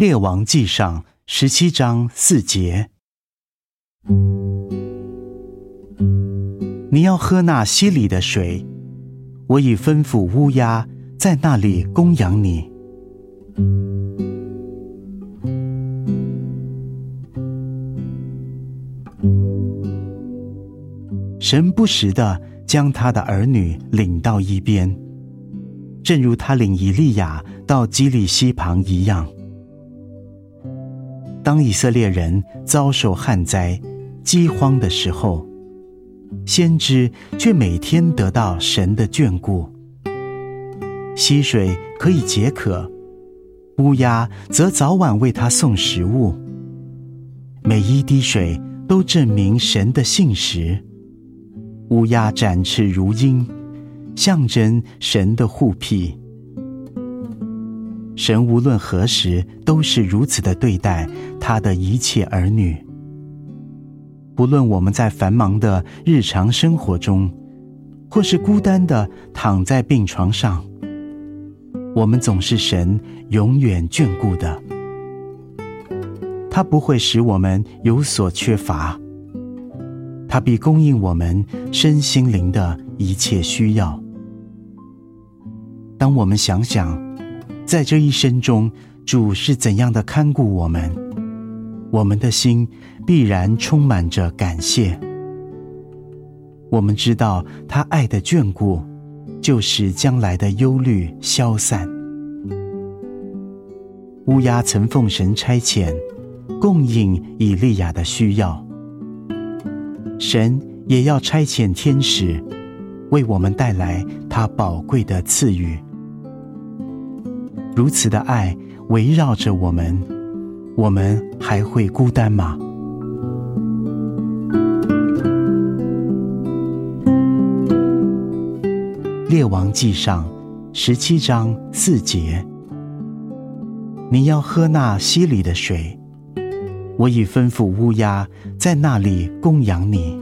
列王记上十七章四节，你要喝那溪里的水，我已吩咐乌鸦在那里供养你。神不时的将他的儿女领到一边，正如他领以利亚到基利溪旁一样。当以色列人遭受旱灾、饥荒的时候，先知却每天得到神的眷顾。溪水可以解渴，乌鸦则早晚为他送食物。每一滴水都证明神的信实。乌鸦展翅如鹰，象征神的护庇。神无论何时都是如此的对待他的一切儿女。不论我们在繁忙的日常生活中，或是孤单的躺在病床上，我们总是神永远眷顾的。他不会使我们有所缺乏。他必供应我们身心灵的一切需要。当我们想想，在这一生中主是怎样的看顾我们，我们的心必然充满着感谢。我们知道他爱的眷顾，就使将来的忧虑消散。乌鸦曾奉神差遣，供应以利亚的需要。神也要差遣天使，为我们带来他宝贵的赐予。如此的爱围绕着我们，我们还会孤单吗？列王记上十七章四节，你要喝那溪里的水。我已吩咐乌鸦在那里供养你。